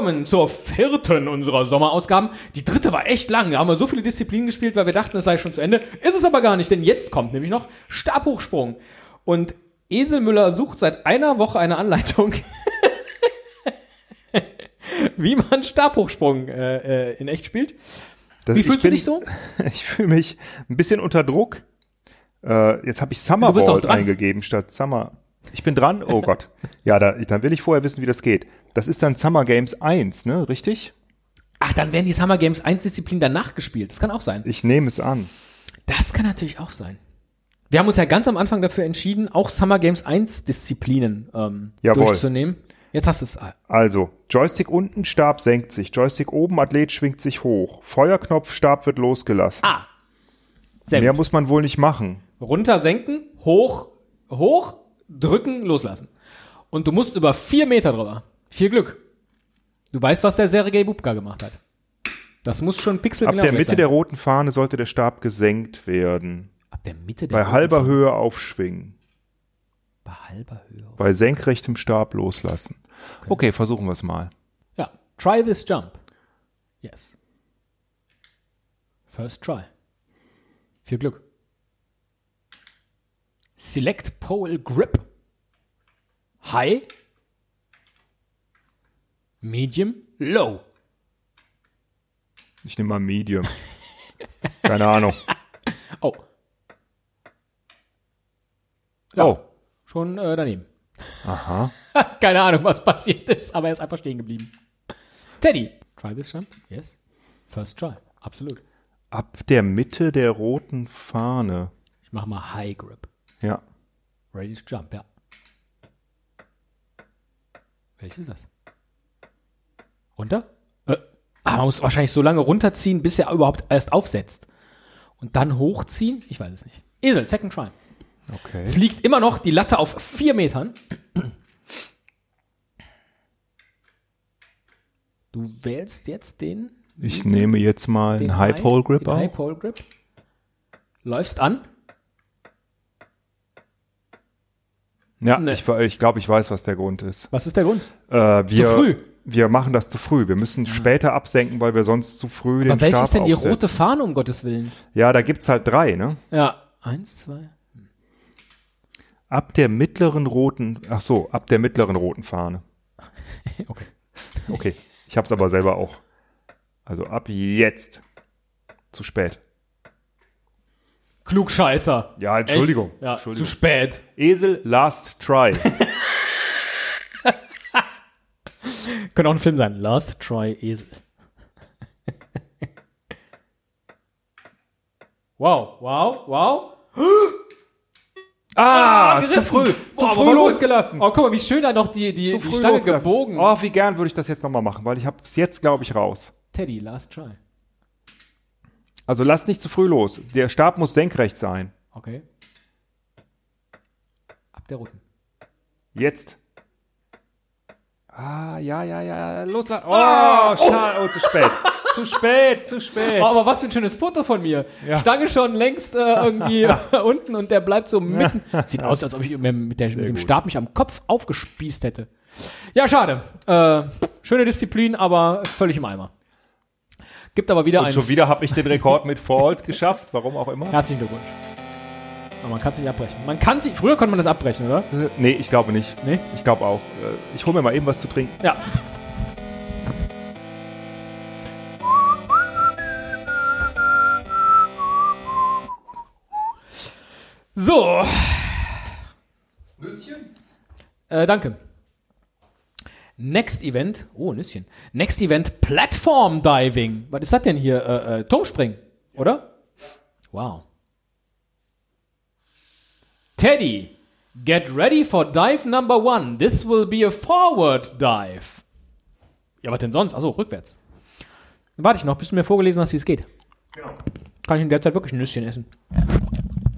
willkommen zur vierten unserer Sommerausgaben. Die dritte war echt lang. Da haben wir so viele Disziplinen gespielt, weil wir dachten, es sei schon zu Ende. Ist es aber gar nicht, denn jetzt kommt nämlich noch Stabhochsprung. Und Eselmüller sucht seit einer Woche eine Anleitung, wie man Stabhochsprung äh, äh, in echt spielt. Das, Wie ich fühlst du bin- dich so? Ich fühle mich ein bisschen unter Druck. Äh, jetzt habe ich Du bist auch Summer dran. eingegeben statt Summer. Ich bin dran? Oh Gott. Ja, da, dann will ich vorher wissen, wie das geht. Das ist dann Summer Games 1, ne? Richtig? Ach, dann werden die Summer Games 1 Disziplin danach gespielt. Das kann auch sein. Ich nehme es an. Das kann natürlich auch sein. Wir haben uns ja ganz am Anfang dafür entschieden, auch Summer Games 1 Disziplinen ähm, Jawohl. durchzunehmen. Jetzt hast du es. Also, Joystick unten, Stab senkt sich. Joystick oben, Athlet schwingt sich hoch. Feuerknopf, Stab wird losgelassen. Ah. Sehr Mehr gut. muss man wohl nicht machen. Runter senken, hoch, hoch, drücken, loslassen. Und du musst über vier Meter drüber. Viel Glück. Du weißt, was der Sergei Bubka gemacht hat. Das muss schon Pixel Ab der Mitte der roten Fahne sollte der Stab gesenkt werden. Ab der Mitte der Bei halber Höhe. Höhe aufschwingen. Bei halber Höhe. Bei senkrechtem Stab loslassen. Okay, versuchen wir es mal. Ja. Try this jump. Yes. First try. Viel Glück. Select pole grip. High. Medium. Low. Ich nehme mal Medium. Keine Ahnung. Oh. Oh. Schon äh, daneben. Aha. Keine Ahnung, was passiert ist, aber er ist einfach stehen geblieben. Teddy. Try this jump. Yes. First try. Absolut. Ab der Mitte der roten Fahne. Ich mach mal High Grip. Ja. Ready to jump, ja. Welches ist das? Runter? Äh, ah, man muss wahrscheinlich so lange runterziehen, bis er überhaupt erst aufsetzt. Und dann hochziehen? Ich weiß es nicht. Esel, second try. Okay. Es liegt immer noch die Latte auf vier Metern. Du wählst jetzt den, Ich nehme jetzt mal einen High Pole Grip den High auf. Pole Grip. Läufst an. Ja, Nee. ich, ich glaube, ich weiß, was der Grund ist. Was ist der Grund? Äh, wir, früh. Wir machen das zu früh. Wir müssen später absenken, weil wir sonst zu früh den Aber welches Stab ist denn die aufsetzen. rote Fahne, um Gottes Willen? Ja, da gibt's halt drei, ne? Ja. Eins, zwei. Ab der mittleren roten, ach so, ab der mittleren roten Fahne. Okay. Okay, ich hab's aber selber auch. Also ab jetzt. Zu spät. Klugscheißer. Ja, Entschuldigung. Ja, Entschuldigung. zu spät. Esel, last try. Könnte auch ein Film sein. Last Try Esel. wow, wow, wow. Ah, zu gerissen. früh. Zu Boah, früh losgelassen. Oh, guck mal, wie schön da noch die, die, Zu die Stange losgelassen. gebogen. Oh, wie gern würde ich das jetzt nochmal machen, weil ich hab's jetzt, glaube ich, raus. Teddy, Last Try. Also lass nicht zu früh los. Der Stab muss senkrecht sein. Okay. Ab der roten. Jetzt. Ah, ja, ja, ja. Loslassen. Oh, schade. Oh, zu spät. zu spät, zu spät. Oh, aber was für ein schönes Foto von mir. Ja. Stange schon längst äh, irgendwie unten und der bleibt so mitten. Sieht aus, als ob ich mit, der, mit dem. Stab mich am Kopf aufgespießt hätte. Ja, schade. Äh, schöne Disziplin, aber völlig im Eimer. Gibt aber wieder Und einen. schon wieder habe ich den Rekord mit Fault geschafft, warum auch immer. Herzlichen Glückwunsch. Aber man kann es nicht abbrechen. Man kann sich. Früher konnte man das abbrechen, oder? Nee, ich glaube nicht. Nee? Ich glaube auch. Äh, Ich hole mir mal eben was zu trinken. Ja. So. Nüsschen? Äh, danke. Next Event. Oh, Nüsschen. Next Event Platform Diving. Was ist das denn hier? Äh, äh, Turmspringen, oder? Wow. Teddy, get ready for dive number one. This will be a forward dive. Ja, was denn sonst? Achso, rückwärts. Dann warte ich noch, bis du mir vorgelesen hast, wie es geht. Genau. Kann ich in der Zeit wirklich ein Nüsschen essen?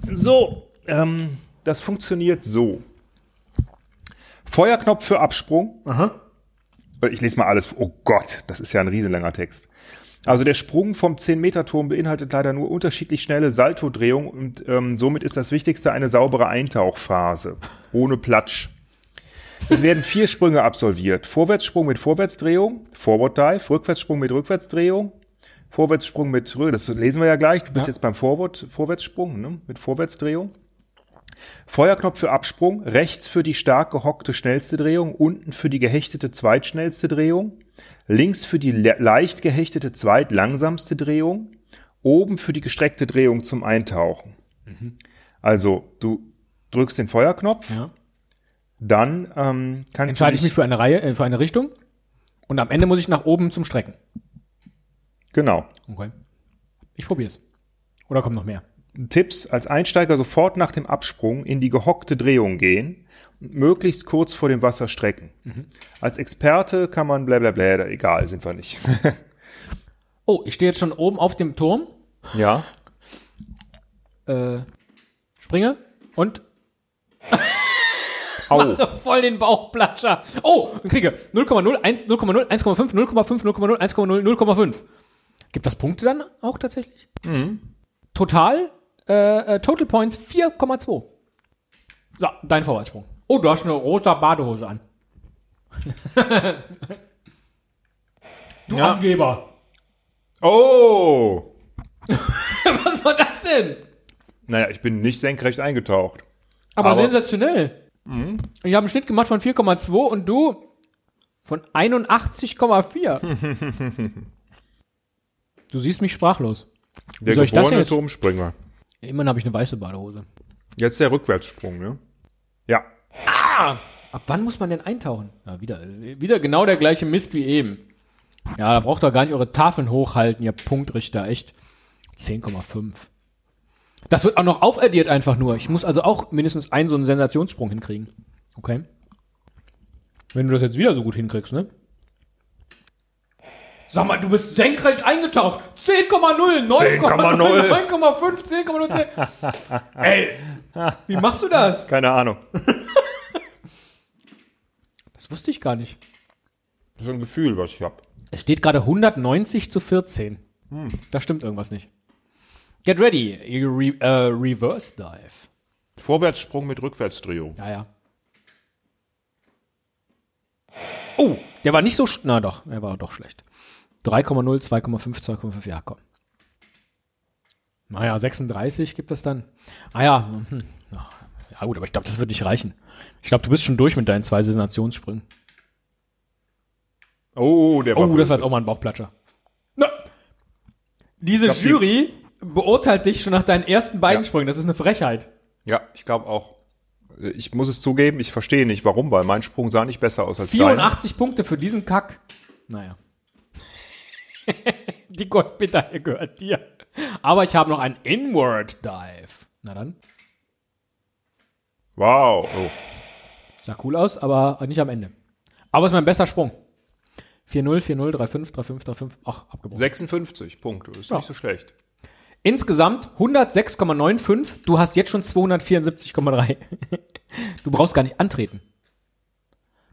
So, ähm, das funktioniert so. Feuerknopf für Absprung. Aha. Ich lese mal alles. Oh Gott, das ist ja ein riesenlanger Text. Also der Sprung vom 10-Meter-Turm beinhaltet leider nur unterschiedlich schnelle Saltodrehungen und ähm, somit ist das Wichtigste eine saubere Eintauchphase. Ohne Platsch. Es werden vier Sprünge absolviert. Vorwärtssprung mit Vorwärtsdrehung, Forward Dive, Rückwärtssprung mit Rückwärtsdrehung, Vorwärtssprung mit, Rü- das lesen wir ja gleich, du bist Ja. jetzt beim Forward, Vorwärtssprung, ne? mit Vorwärtsdrehung. Feuerknopf für Absprung, rechts für die stark gehockte schnellste Drehung, unten für die gehechtete zweitschnellste Drehung, links für die le leicht gehechtete zweitlangsamste Drehung, oben für die gestreckte Drehung zum Eintauchen. Also du drückst den Feuerknopf, Ja. dann ähm, kannst Entscheide du ich mich für eine Reihe, äh, für eine Richtung. Und am Ende muss ich nach oben zum Strecken. genau. Okay. Ich probier's. Oder kommt noch mehr? Tipps als Einsteiger sofort nach dem Absprung in die gehockte Drehung gehen und möglichst kurz vor dem Wasser strecken. Als Experte kann man bla bla bla, egal, sind wir nicht. Oh, ich stehe jetzt schon oben auf dem Turm, ja. äh, springe und Au. voll den Bauchplatscher. Oh, kriege 0,0, 1, 0,0, 1,5, 0,5, 0,0, 1,0, 0,5. Gibt das Punkte dann auch tatsächlich? Total, äh, äh, Total Points 4,2. So, dein Vorwärtssprung. Oh, du hast eine rote Badehose an. du Ja. Angeber. Oh! Was war das denn? Naja, ich bin nicht senkrecht eingetaucht. Aber, Aber- sensationell. Ich habe einen Schnitt gemacht von 4,2 und du von 81,4. du siehst mich sprachlos. Der soll ich das geborene? Turmspringer. Immerhin habe ich eine weiße Badehose. Jetzt der Rückwärtssprung, ne? Ja. Ab wann muss man denn eintauchen? Ja, wieder, wieder genau der gleiche Mist wie eben. Ja, da braucht ihr gar nicht eure Tafeln hochhalten, ihr Punktrichter, echt. 10,5. Das wird auch noch aufaddiert einfach nur. Ich muss also auch mindestens einen so einen Sensationssprung hinkriegen. Okay. Wenn du das jetzt wieder so gut hinkriegst, ne? Sag mal, du bist senkrecht eingetaucht. 10,0, 9,0, 10,0. 9,5, 10,0. Ey, wie machst du das? Keine Ahnung. Das wusste ich gar nicht. Das ist ein Gefühl, was ich habe. Es steht gerade 190 zu 14. Da stimmt irgendwas nicht. Get ready. You Re äh, reverse Dive. Vorwärtssprung mit Rückwärtsdrehung. Ja, ja. Oh, der war nicht so, na doch, er war doch schlecht. 3,0, 2,5, 2,5, ja, komm. Naja, 36 gibt es dann. Ah ja, hm. ja gut, aber ich glaube, das wird nicht reichen. Ich glaube, du bist schon durch mit deinen zwei Sensationssprüngen. Oh, der war Oh, das war jetzt auch mal ein Bauchplatscher. Na, diese glaub, die- Jury beurteilt dich schon nach deinen ersten beiden Ja. Sprüngen. Das ist eine Frechheit. Ja, ich glaube auch. Ich muss es zugeben, ich verstehe nicht warum, weil mein Sprung sah nicht besser aus als deiner. 84 Punkte für diesen Kack. Naja. Die Goldmedaille gehört dir. Aber ich habe noch einen Inward Dive. Na dann. Wow. Oh. Sah cool aus, aber nicht am Ende. Aber ist mein besser Sprung. 4-0, 4-0, 3-5, 3-5, 3-5. Ach, abgebrochen. 56 Punkte, ist Ja. nicht so schlecht. Insgesamt 106,95. Du hast jetzt schon 274,3. Du brauchst gar nicht antreten.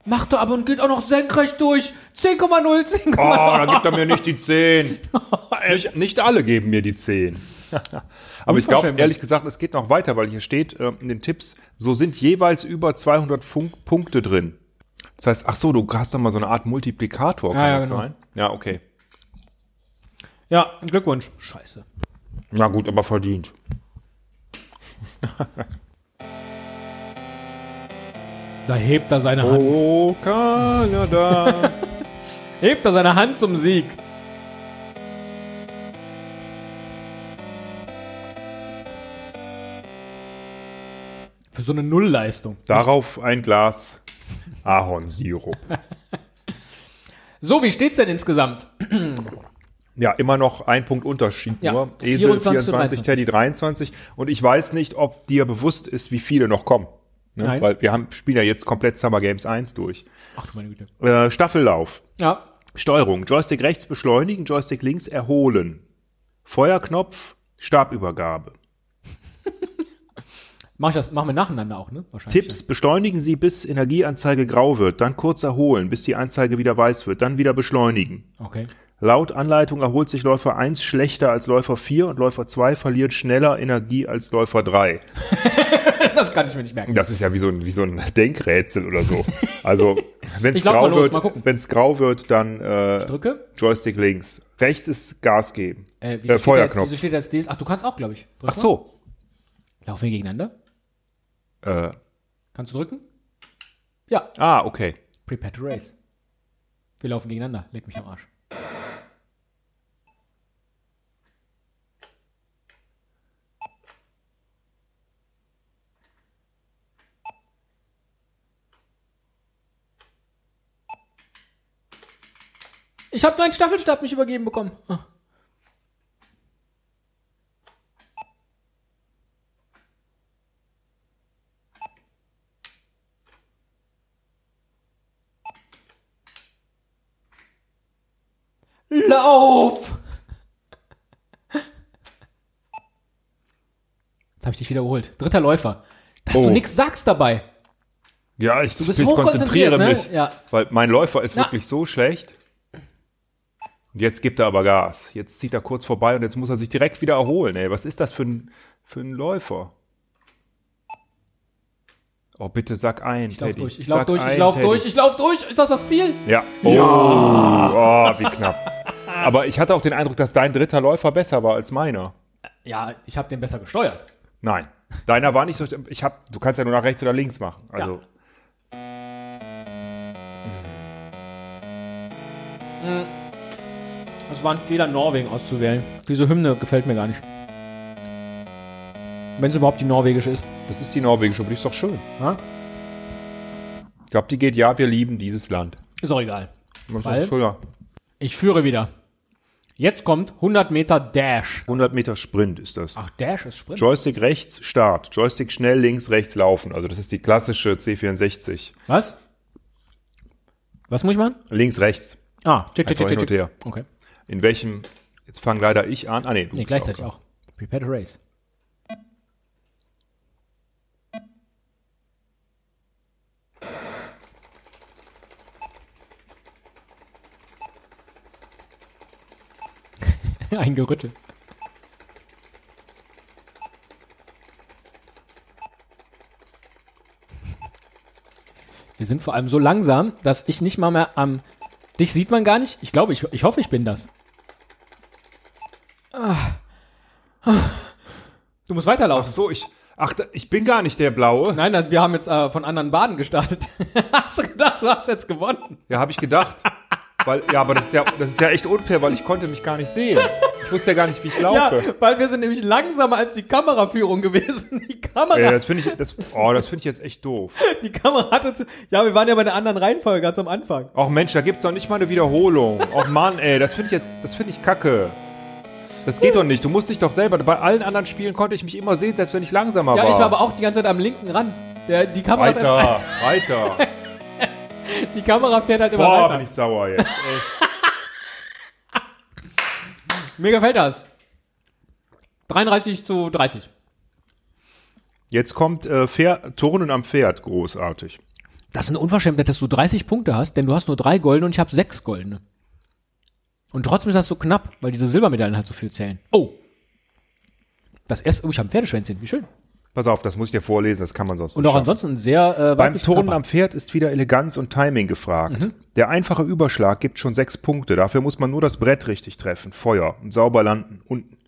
Mach doch aber und geht auch noch senkrecht durch. 10,0, 10,0. Oh, da gibt er mir nicht die 10. nicht, nicht alle geben mir die 10. Aber ich glaube, ehrlich gesagt, es geht noch weiter, weil hier steht äh, in den Tipps, so sind jeweils über 200 Funk Punkte drin. Das heißt, ach so, du hast doch mal so eine Art Multiplikator, kann Ja, ja, das genau. sein? Ja, okay. Ja, Glückwunsch. Scheiße. Na gut, aber verdient. Da hebt er seine Hand. Oh, Kanada. Hebt er seine Hand zum Sieg. Für so eine Nullleistung. Darauf ein Glas Ahornsirup. So, wie steht's denn insgesamt? Ja, immer noch ein Punkt Unterschied Ja, nur. 24 Esel zu 24, 23. Teddy 23. Und ich weiß nicht, ob dir bewusst ist, wie viele noch kommen. Ne? Nein. Weil wir haben, spielen ja jetzt komplett Summer Games 1 durch. Ach du meine Güte. Äh, Staffellauf. Ja. Steuerung. Joystick rechts beschleunigen, Joystick links erholen. Feuerknopf, Stabübergabe. Mach ich das, machen wir nacheinander auch, ne? Wahrscheinlich. Tipps, beschleunigen Sie, bis Energieanzeige grau wird, dann kurz erholen, bis die Anzeige wieder weiß wird, dann wieder beschleunigen. Okay. Laut Anleitung erholt sich Läufer 1 schlechter als Läufer 4 und Läufer 2 verliert schneller Energie als Läufer 3. das kann ich mir nicht merken. Das ist ja wie so ein, wie so ein Denkrätsel oder so. Also, wenn es grau los, wird, mal gucken. wenn es grau wird, dann äh, Drücke. Joystick links. Rechts ist Gas geben. Äh, Äh, steht Jetzt, Feuerknopf. wieso steht dieses? Ach, du kannst auch, glaube ich. Drück Ach so. Mal. Laufen wir gegeneinander? Äh, Kannst du drücken? Ja. ah, okay. Prepare to race. Wir laufen gegeneinander. Leg mich am Arsch. Ich habe meinen Staffelstab nicht übergeben bekommen. Ah. Lauf! Jetzt habe ich dich wieder überholt. Dritter Läufer. Dass Oh. du nichts sagst dabei. Ja, ich, bist ich konzentriere hochkonzentriert, mich, ne? Ja. weil mein Läufer ist Ja. wirklich so schlecht. Und jetzt gibt er aber Gas. Jetzt zieht er kurz vorbei und jetzt muss er sich direkt wieder erholen. Ey, was ist das für ein, für ein Läufer? Oh, bitte sag ein, Ich lauf Teddy. durch, ich lauf Sag durch, ich lauf Teddy. durch, ich lauf durch. Ist das das Ziel? Ja. Oh, oh, wie knapp. Aber ich hatte auch den Eindruck, dass dein dritter Läufer besser war als meiner. Ja, ich habe den besser gesteuert. Nein. Deiner war nicht so. Ich hab, du kannst ja nur nach rechts oder links machen. Also. Es war ein Fehler, Norwegen auszuwählen. Diese Hymne gefällt mir gar nicht. Wenn es überhaupt die norwegische ist. Das ist die norwegische, aber die ist doch schön. Ja? Ich glaube, die geht, ja, wir lieben dieses Land. Ist auch egal. Ist Weil- schöner. Ich führe wieder. Jetzt kommt 100 Meter Dash. 100 Meter Sprint ist das. Ach, Dash ist Sprint. Joystick rechts, Start. Joystick schnell links, rechts laufen. Also das ist die klassische C64. Was? Was muss ich machen? Links, rechts. Ah, check, check, check, check. her. Okay. In welchem, jetzt fang leider ich an. Ah nee, du Nee, gleichzeitig auch. auch. Prepare to race. Ein Gerüttel. Wir sind vor allem so langsam, dass ich nicht mal mehr am. Dich sieht man gar nicht. Ich glaube, ich, ich hoffe, ich bin das. Du musst weiterlaufen. Ach so, ich, ach, ich bin gar nicht der Blaue. Nein, wir haben jetzt äh, von anderen Baden gestartet. hast du gedacht, du hast jetzt gewonnen? Ja, habe ich gedacht. Weil, ja, aber das ist ja, das ist ja echt unfair, weil ich konnte mich gar nicht sehen. Ich wusste ja gar nicht, wie ich Ja, laufe. weil wir sind nämlich langsamer als die Kameraführung gewesen. Die Kamera, Ja, das finde ich, das, oh, das finde ich jetzt echt doof. die Kamera hat uns. Ja, wir waren ja bei einer anderen Reihenfolge ganz am Anfang. Ach Mensch, da gibt's doch nicht mal eine Wiederholung. Och Mann, ey, das finde ich jetzt, das finde ich kacke. Das geht doch nicht. Du musst dich doch selber. Bei allen anderen Spielen konnte ich mich immer sehen, selbst wenn ich langsamer Ja, war. ich war aber auch die ganze Zeit am linken Rand. Der, die, Kamera Weiter, weiter. die Kamera fährt halt immer Boah, weiter. bin ich sauer jetzt. Echt. Mir gefällt das. 33 zu 30. Jetzt kommt äh, Pferd, Turnen am Pferd, großartig. Das ist eine Unverschämtheit, dass du 30 Punkte hast, denn du hast nur drei goldene und ich habe sechs goldene. Und trotzdem ist das so knapp, weil diese Silbermedaillen halt so viel zählen. Oh. Das erste, oh, ich habe ein Pferdeschwänzchen, wie schön. Pass auf, das muss ich dir vorlesen, das kann man sonst Und nicht auch schaffen. ansonsten sehr äh, Beim Turnen Körper. am Pferd ist wieder Eleganz und Timing gefragt. Der einfache Überschlag gibt schon sechs Punkte. Dafür muss man nur das Brett richtig treffen, Feuer und sauber landen, unten.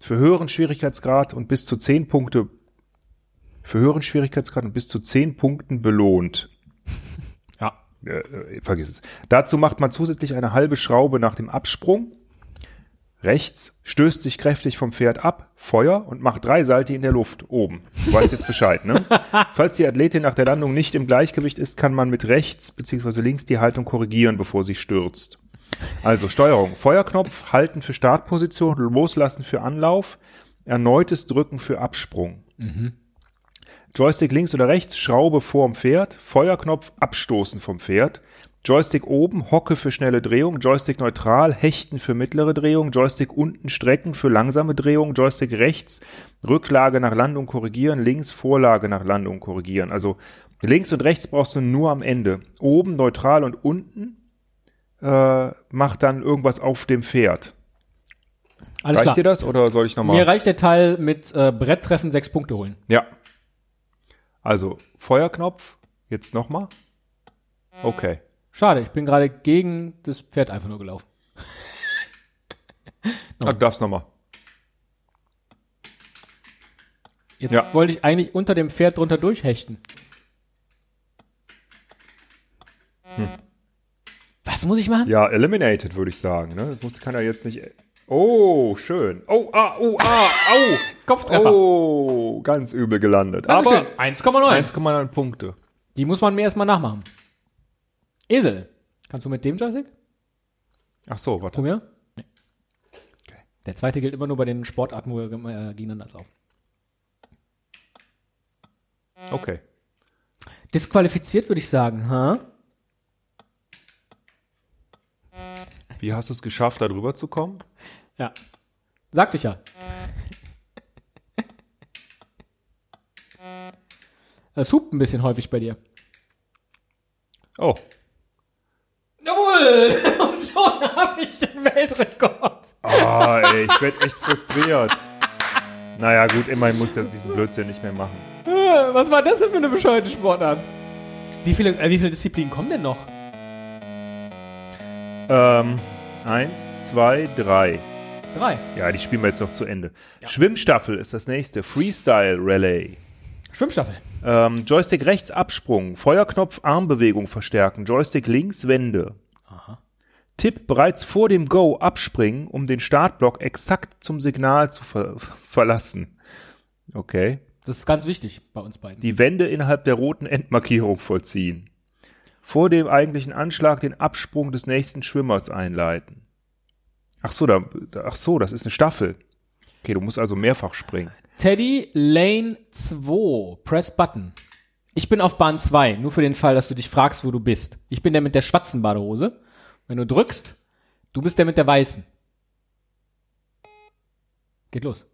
Für höheren Schwierigkeitsgrad und bis zu zehn Punkte, für höheren Schwierigkeitsgrad und bis zu zehn Punkten belohnt. Äh, äh, vergiss es. Dazu macht man zusätzlich eine halbe Schraube nach dem Absprung. Rechts stößt sich kräftig vom Pferd ab, Feuer und macht drei Salti in der Luft oben. Du weißt jetzt Bescheid, ne? Falls die Athletin nach der Landung nicht im Gleichgewicht ist, kann man mit rechts bzw. links die Haltung korrigieren, bevor sie stürzt. Also Steuerung. Feuerknopf, halten für Startposition, loslassen für Anlauf, erneutes Drücken für Absprung. Joystick links oder rechts, Schraube vorm Pferd, Feuerknopf, abstoßen vom Pferd, Joystick oben, Hocke für schnelle Drehung, Joystick neutral, Hechten für mittlere Drehung, Joystick unten, Strecken für langsame Drehung, Joystick rechts, Rücklage nach Landung korrigieren, links, Vorlage nach Landung korrigieren. Also links und rechts brauchst du nur am Ende. Oben neutral und unten äh, macht dann irgendwas auf dem Pferd. Alles Reicht klar. dir das oder soll ich nochmal? Mir reicht der Teil mit äh, Bretttreffen sechs Punkte holen. Ja. Also Feuerknopf, jetzt nochmal. Okay. Schade, ich bin gerade gegen das Pferd einfach nur gelaufen. Ah, du darfst nochmal. Jetzt Ja. wollte ich eigentlich unter dem Pferd drunter durchhechten. Was muss ich machen? Ja, eliminated, würde ich sagen. Ne? Das muss, kann er jetzt nicht. Oh, schön. Oh, ah, oh, ah, au. Kopftreffer. Oh, ganz übel gelandet. Dankeschön. Aber 1,9. 1,9 Punkte. Die muss man mir erstmal nachmachen. Esel. Kannst du mit dem Joystick? Ach so, warte. Probier. Der zweite gilt immer nur bei den Sportarten, wo er äh, gegeneinander laufen. Okay. Disqualifiziert würde ich sagen, ha? Wie hast du es geschafft, da drüber zu kommen? Ja. Sagte ich ja. Es hupt ein bisschen häufig bei dir. Oh, Jawohl! Und schon habe ich den Weltrekord. ah, ey, ich werde echt frustriert. Naja, gut, immerhin muss der diesen Blödsinn nicht mehr machen. Äh, Was war das denn für eine bescheuerte Sportart? Wie viele, äh, wie viele Disziplinen kommen denn noch? Ähm, eins, zwei, drei. Drei. Ja, die spielen wir jetzt noch zu Ende. Schwimmstaffel ist das nächste. Freestyle Relay. Schwimmstaffel. Ähm, Joystick rechts Absprung, Feuerknopf Armbewegung verstärken, Joystick links Wende. Tipp bereits vor dem Go abspringen, um den Startblock exakt zum Signal zu ver verlassen. Okay. Das ist ganz wichtig bei uns beiden. Die Wende innerhalb der roten Endmarkierung vollziehen. Vor dem eigentlichen Anschlag den Absprung des nächsten Schwimmers einleiten. Ach so, da, ach so, das ist eine Staffel. Okay, du musst also mehrfach springen. Teddy Lane 2. Press Button. Ich bin auf Bahn 2, nur für den Fall, dass du dich fragst, wo du bist. Ich bin der mit der schwarzen Badehose. Wenn du drückst, du bist der mit der weißen. Geht los.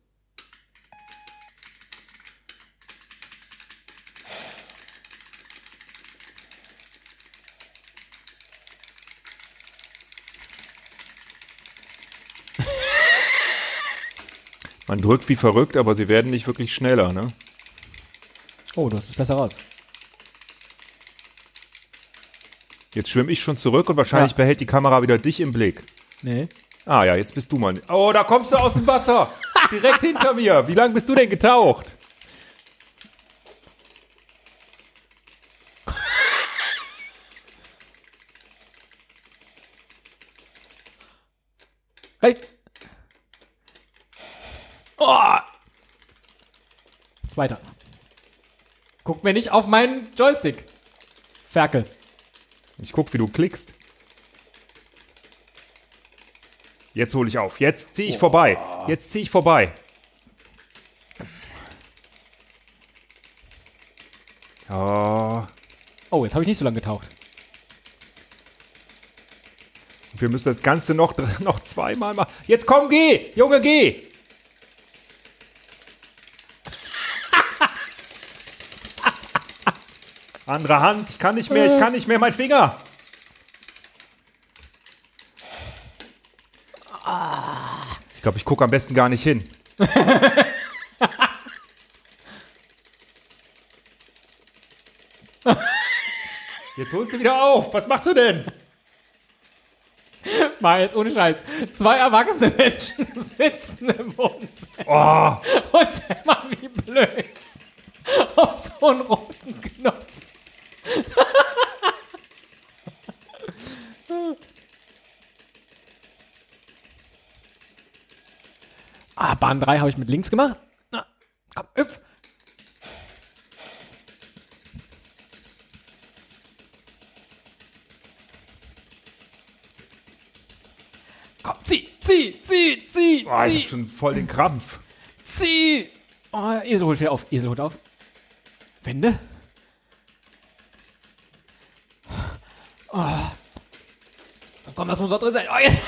Man drückt wie verrückt, aber sie werden nicht wirklich schneller, ne? Oh, du hast es besser raus. Jetzt schwimme ich schon zurück und wahrscheinlich Ja. behält die Kamera wieder dich im Blick. Nee. Ah ja, jetzt bist du mal. Oh, da kommst du aus dem Wasser. Direkt hinter mir. Wie lange bist du denn getaucht? Rechts. Oh. Zweiter. Guck mir nicht auf meinen Joystick. Ferkel. Ich guck, wie du klickst. Jetzt hole ich auf. Jetzt ziehe ich vorbei. Jetzt ziehe ich vorbei. Oh, Oh, jetzt habe ich nicht so lange getaucht. wir müssen das Ganze noch, noch zweimal machen. Jetzt komm, geh! Junge, geh! Andere Hand. Ich kann nicht mehr. Ich kann nicht mehr. Mein Finger. Ich glaube, ich gucke am besten gar nicht hin. Jetzt holst du wieder auf. Was machst du denn? Mal jetzt ohne Scheiß. Zwei erwachsene Menschen sitzen im Wohnzimmer Oh, und hämmern wie blöd auf so einen roten Knopf. ah, Bahn 3 habe ich mit links gemacht. Na, komm, hüpf. Komm, zieh, zieh, zieh, zieh, oh ich zieh. hab schon voll den Krampf. Zieh! Oh, Esel holt wieder auf. Esel holt auf. Wende. Oh. Komm, das muss doch drin sein. Oh, jetzt.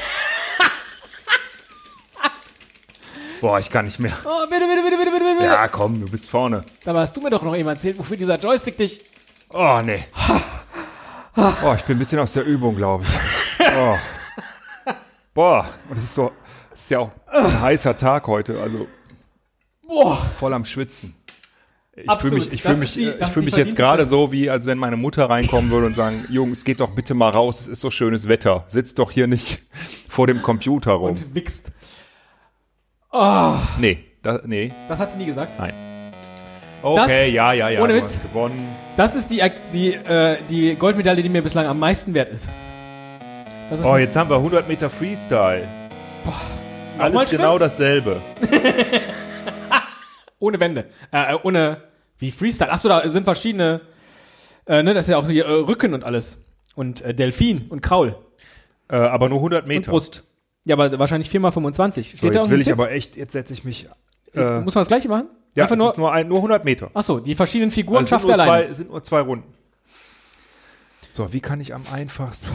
Boah, ich kann nicht mehr. oh bitte, bitte, bitte, bitte, bitte, bitte. Ja, komm, du bist vorne. Dabei hast du mir doch noch eben erzählt, wofür dieser Joystick dich. Oh, nee. Oh, ich bin ein bisschen aus der Übung, glaube ich. Oh. Boah, und es ist so, es ist ja auch ein heißer Tag heute, also Boah. voll am Schwitzen. Ich fühle mich, ich Das fühl mich, die- ich ist fühl die mich jetzt gerade so, wie als wenn meine Mutter reinkommen würde und sagen, Jungs, geht doch bitte mal raus, es ist so schönes Wetter. Sitzt doch hier nicht vor dem Computer rum. Und wichst. Oh, nee, da, nee, das hat sie nie gesagt. nein. Okay, ja, ja, ja. ohne Witz. gewonnen. Das ist die, die, äh, die Goldmedaille, die mir bislang am meisten wert ist. Das ist Oh, jetzt haben wir 100 Meter Freestyle. Nochmal Alles genau dasselbe. ohne Wände. Äh, ohne, wie Freestyle. Achso, da sind verschiedene, äh, ne, das ist ja auch hier äh, Rücken und alles. Und äh, Delfin und Kraul Äh, aber nur 100 und Meter. Brust. Ja, aber wahrscheinlich 4x25. Steht So, jetzt will ich Tipp? aber echt, jetzt setze ich mich. Äh, muss man das gleiche machen? ja, Einfach es nur, ist nur, ein, nur 100 Meter. achso, die verschiedenen Figuren Also sind schafft er alleine. zwei, es sind nur zwei Runden. So, wie kann ich am einfachsten?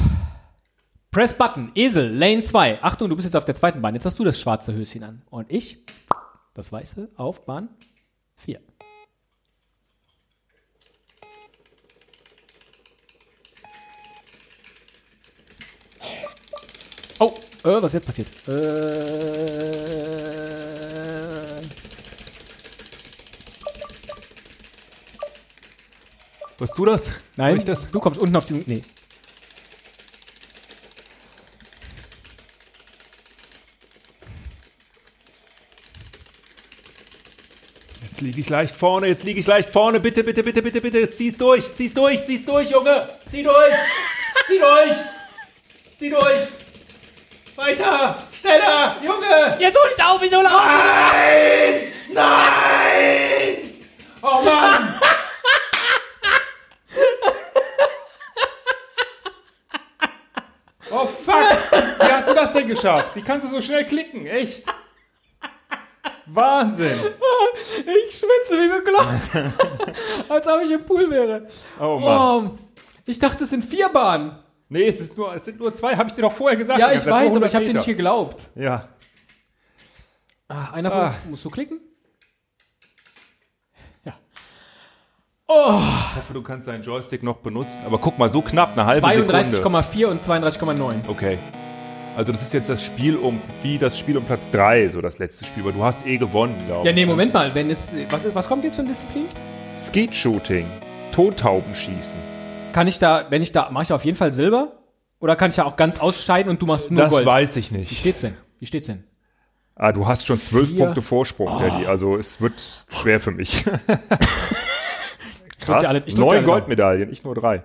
Press Button, Esel, Lane 2. Achtung, du bist jetzt auf der zweiten Bahn. Jetzt hast du das schwarze Höschen an. Und ich, das weiße, auf Bahn 4. Oh, äh, was ist jetzt passiert? Äh, Warst du das? nein, das? du kommst unten auf diesen. Nee. Jetzt liege ich leicht vorne, jetzt liege ich leicht vorne. Bitte, bitte, bitte, bitte, bitte. Zieh's durch, zieh's durch, zieh's durch, Junge. Zieh durch. Zieh durch. Zieh durch. Weiter. Schneller. Junge. Jetzt hol ich auf, ich hol auf! Nein. Nein. Oh Mann. Oh fuck. Wie hast du das denn geschafft? Wie kannst du so schnell klicken? Echt? Wahnsinn. Ich schwitze wie bekloppt. Als ob ich im Pool wäre. Oh Mann. Oh, ich dachte, es sind vier Bahnen. Nee, es, ist nur, es sind nur zwei, habe ich dir doch vorher gesagt. Ja, ich nur weiß, aber 100 ich habe dir nicht geglaubt. Ja. Ah, einer von Ah. uns musst du klicken? Ja. Oh, Ich hoffe, du kannst deinen Joystick noch benutzen. Aber guck mal, so knapp, eine halbe Sekunde. 32,4 und 32,9. Okay. Also das ist jetzt das Spiel um, wie das Spiel um Platz 3, so das letzte Spiel. Weil du hast eh gewonnen, glaube Ja, ich. nee, Moment mal. Wenn es, was, ist, was kommt jetzt für eine Disziplin? Skeet-Shooting. Tontauben schießen. Kann ich da, wenn ich da, mache ich da auf jeden Fall Silber? Oder kann ich da auch ganz ausscheiden und du machst nur Das Gold? weiß ich Wie nicht. steht's denn? Wie steht's denn? Ah, du hast schon zwölf Vier. Punkte Vorsprung, Daddy. Also es wird schwer für mich. Krass. Neun Goldmedaillen, ich nur drei.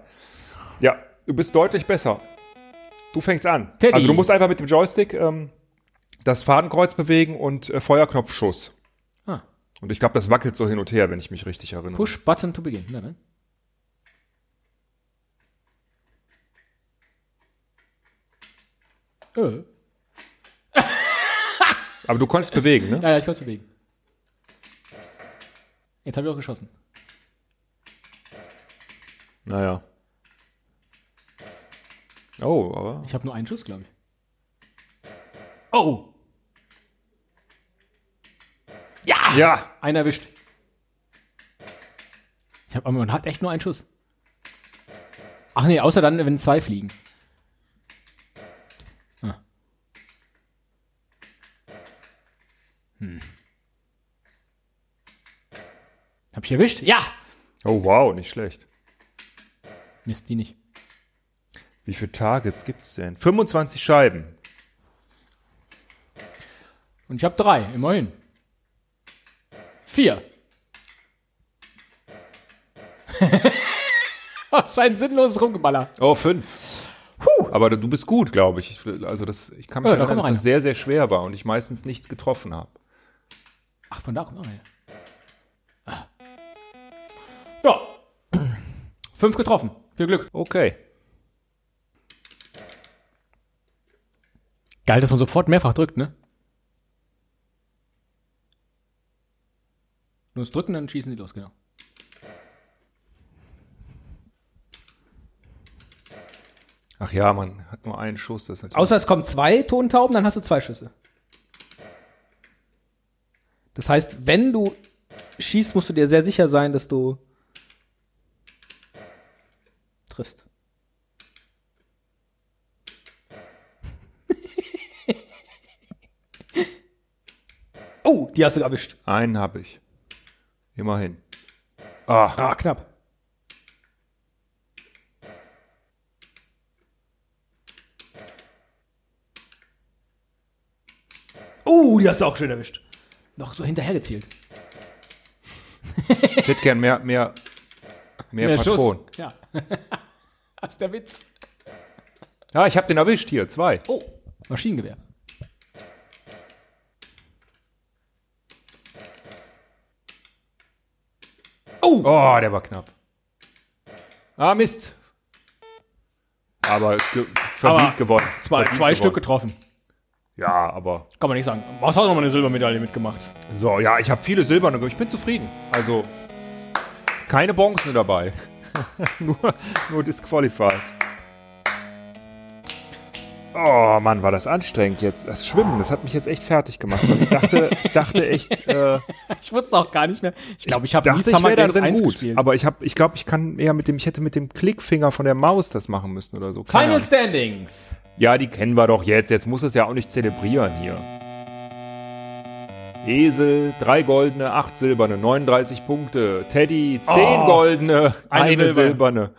Ja, du bist deutlich besser. Du fängst an. Teddy. Also du musst einfach mit dem Joystick ähm, das Fadenkreuz bewegen und äh, Feuerknopfschuss. Ah, Und ich glaube, das wackelt so hin und her, wenn ich mich richtig erinnere. Push Button to begin. Ja, ne? Äh. Aber du konntest bewegen, ne? Ja, ja, ich kann es bewegen. Jetzt habe ich auch geschossen. Naja. Oh, aber. Ich habe nur einen Schuss, glaube ich. Oh! Ja! Einer erwischt. Ich hab, aber man hat echt nur einen Schuss. Ach nee, außer dann, wenn zwei fliegen. Hm. Hab ich erwischt? Ja! Oh, wow, nicht schlecht. Mist, die nicht. Wie viele Targets gibt's denn? 25 Scheiben. Und ich habe drei, immerhin. Vier. Was für ein sinnloses Rumgeballer. Oh, fünf. Aber du bist gut, glaube ich. ich. Also das, ich kann mich Ja, da erinnern, kommt dass das sehr, sehr schwer war und ich meistens nichts getroffen habe. Ach, von da kommt auch einer. Ah. Ja. Fünf getroffen. Viel Glück. Okay. Geil, dass man sofort mehrfach drückt, ne? Nur das Drücken, dann schießen die los, genau. Ach ja, man hat nur einen Schuss. Das ist natürlich Außer es kommen zwei Tontauben, dann hast du zwei Schüsse. Das heißt, wenn du schießt, musst du dir sehr sicher sein, dass du triffst. oh, die hast du erwischt. Einen habe ich. Immerhin. Ach. Ah, knapp. Oh, die hast du auch schön erwischt. Noch so hinterher gezielt. Ich hätte gern mehr, mehr, mehr, Mehr Patronen. Schuss. Ja. das ist der Witz. Ja, ich habe den erwischt hier. Zwei. Oh, Maschinengewehr. Oh, der war knapp. Ah, Mist. Aber ge verdient gewonnen. Zwei, Verdient zwei gewonnen. Stück getroffen. Ja, aber Kann man nicht sagen. Was hat noch mal eine Silbermedaille mitgemacht? so, ja, ich habe viele silberne. Ich bin zufrieden. Also keine Bronze dabei. nur, nur disqualified. Oh Mann, war das anstrengend jetzt. Das Schwimmen, das hat mich jetzt echt fertig gemacht. Und ich dachte, ich dachte echt, äh, Ich wusste auch gar nicht mehr. Ich glaube, ich habe nie ich Summer da Games drin 1 gut. gespielt. Aber ich habe, ich glaube, ich kann eher mit dem, ich hätte mit dem Klickfinger von der Maus das machen müssen oder so. Keine Final Ahnung. Standings. Ja, die kennen wir doch jetzt. Jetzt muss es ja auch nicht zelebrieren hier. Esel, drei goldene, acht silberne, 39 Punkte. Teddy, zehn Oh, goldene, eine eine, silberne.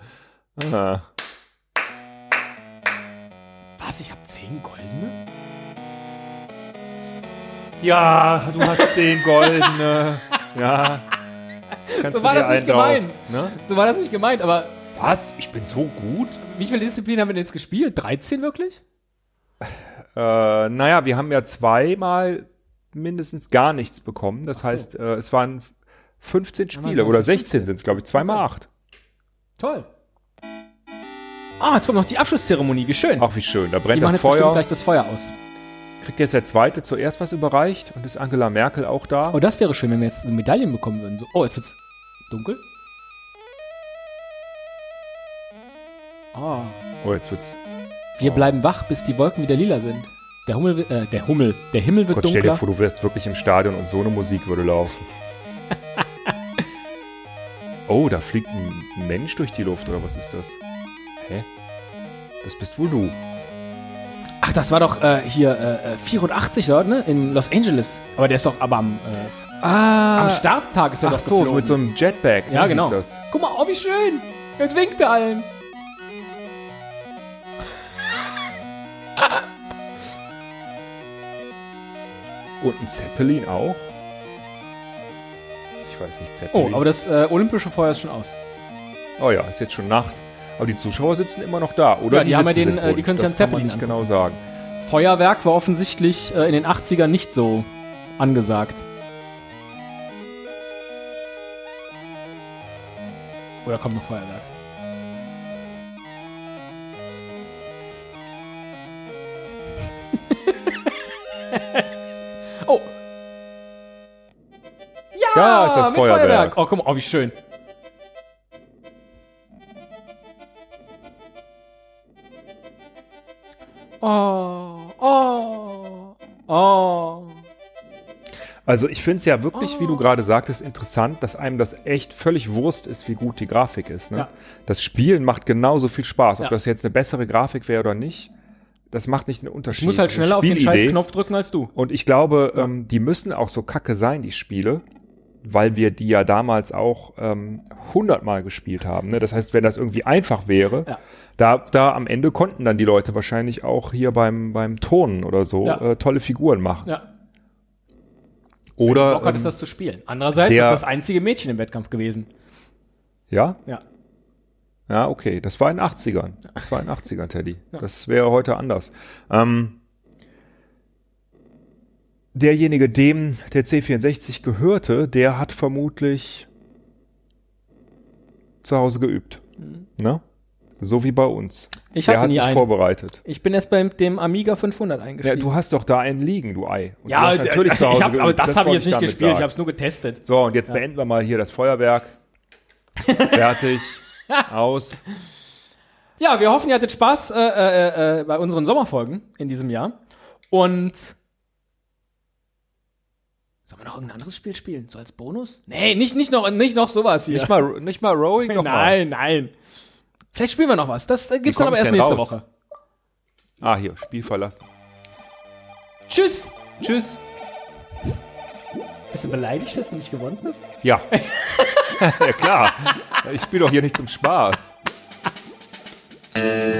silberne. Ah. Was? Ich habe zehn goldene? Ja, du hast zehn goldene. Ja. Kannst So war das nicht gemeint. Ne? So war das nicht gemeint, aber Was? Ich bin so gut? wie viele Disziplinen haben wir denn jetzt gespielt? 13 wirklich? Äh, naja, wir haben ja zweimal mindestens gar nichts bekommen. Das heißt, äh, es waren 15 Spiele so oder 15. 16 sind es, glaube ich. Zweimal acht. Toll. Ah, jetzt kommt noch die Abschlusszeremonie. Wie schön. Ach, wie schön. Da die brennt machen das Feuer. gleich das Feuer aus. Kriegt jetzt der Zweite zuerst was überreicht und ist Angela Merkel auch da? Oh, das wäre schön, wenn wir jetzt Medaillen bekommen würden. So. Oh, jetzt ist dunkel. Oh. Oh, jetzt wird's. Wir bleiben wach, bis die Wolken wieder lila sind. Der Hummel, äh, der Hummel, der Himmel wird Gott, stell dir dunkler. vor, du wärst wirklich im Stadion und so eine Musik würde laufen. oh, da fliegt ein Mensch durch die Luft, oder was ist das? Hä? Das bist wohl du. Ach, das war doch äh, hier äh, äh, 84 Leute, ne? In Los Angeles. Aber der ist doch aber am, äh, Ah, am Starttag ist er ach doch so, geflogen. mit so einem Jetpack. Ja, ne, genau. Das. Guck mal, oh, wie schön. Jetzt winkt er allen. Und ein Zeppelin auch? Ich weiß nicht, Oh, Zeppelin. aber das äh, olympische Feuer ist schon aus. oh ja, ist jetzt schon Nacht. Aber die Zuschauer sitzen immer noch da, oder? Ja, die haben ja den, äh, die können sich man Zeppelin nicht genau sagen. Feuerwerk war offensichtlich äh, in den 80ern nicht so angesagt. Oder kommt noch Feuerwerk? oh. Ja, Ja, ist das mit Feuerwerk. Oh, guck mal, oh, wie schön. Also ich finde es ja wirklich, Oh. wie du gerade sagtest, interessant, dass einem das echt völlig Wurst ist, wie gut die Grafik ist. Ne? Ja. Das Spielen macht genauso viel Spaß. Ob Ja. das jetzt eine bessere Grafik wäre oder nicht, das macht nicht den Unterschied. Ich muss halt schneller auf den scheiß Knopf drücken als du. Und ich glaube, ähm, die müssen auch so kacke sein, die Spiele, weil wir die ja damals auch ähm, hundertmal gespielt haben. Ne? Das heißt, wenn das irgendwie einfach wäre, Ja. da, da am Ende konnten dann die Leute wahrscheinlich auch hier beim, beim Turnen oder so Ja. äh, tolle Figuren machen. Ja. Oder Bock hattest, ähm, das zu spielen. Andererseits der- ist das einzige Mädchen im Wettkampf gewesen. ja, Ja. Ja, okay. Das war in den 80ern. Das war in den 80ern, Teddy. Das wäre heute anders. Ähm, derjenige, dem der C64 gehörte, der hat vermutlich zu Hause geübt. Ne? So wie bei uns. Ich der hat nie sich einen. vorbereitet. Ich bin erst bei dem Amiga 500 Ja, eingestiegen. du hast doch da einen liegen, du Ei. Und Ja, du hast natürlich äh, zu Hause ich hab, aber das, habe ich jetzt nicht gespielt, ich sagen. habe es nur getestet. So, und jetzt beenden wir mal hier das Feuerwerk. Fertig. Aus. Ja, wir hoffen, ihr hattet Spaß äh, äh, äh, bei unseren Sommerfolgen in diesem Jahr. Und sollen wir noch irgendein anderes Spiel spielen? So als Bonus? Nee, nicht, nicht, noch, nicht noch sowas hier. Nicht mal, nicht mal Rowing noch mal. nein, nein. Vielleicht spielen wir noch was. Das äh, gibt's dann aber erst nächste raus? Woche. Ah, hier, Spiel verlassen. Tschüss. Tschüss. Bist du beleidigt, dass du nicht gewonnen hast? Ja. ja klar. Ich spiele doch hier nicht zum Spaß.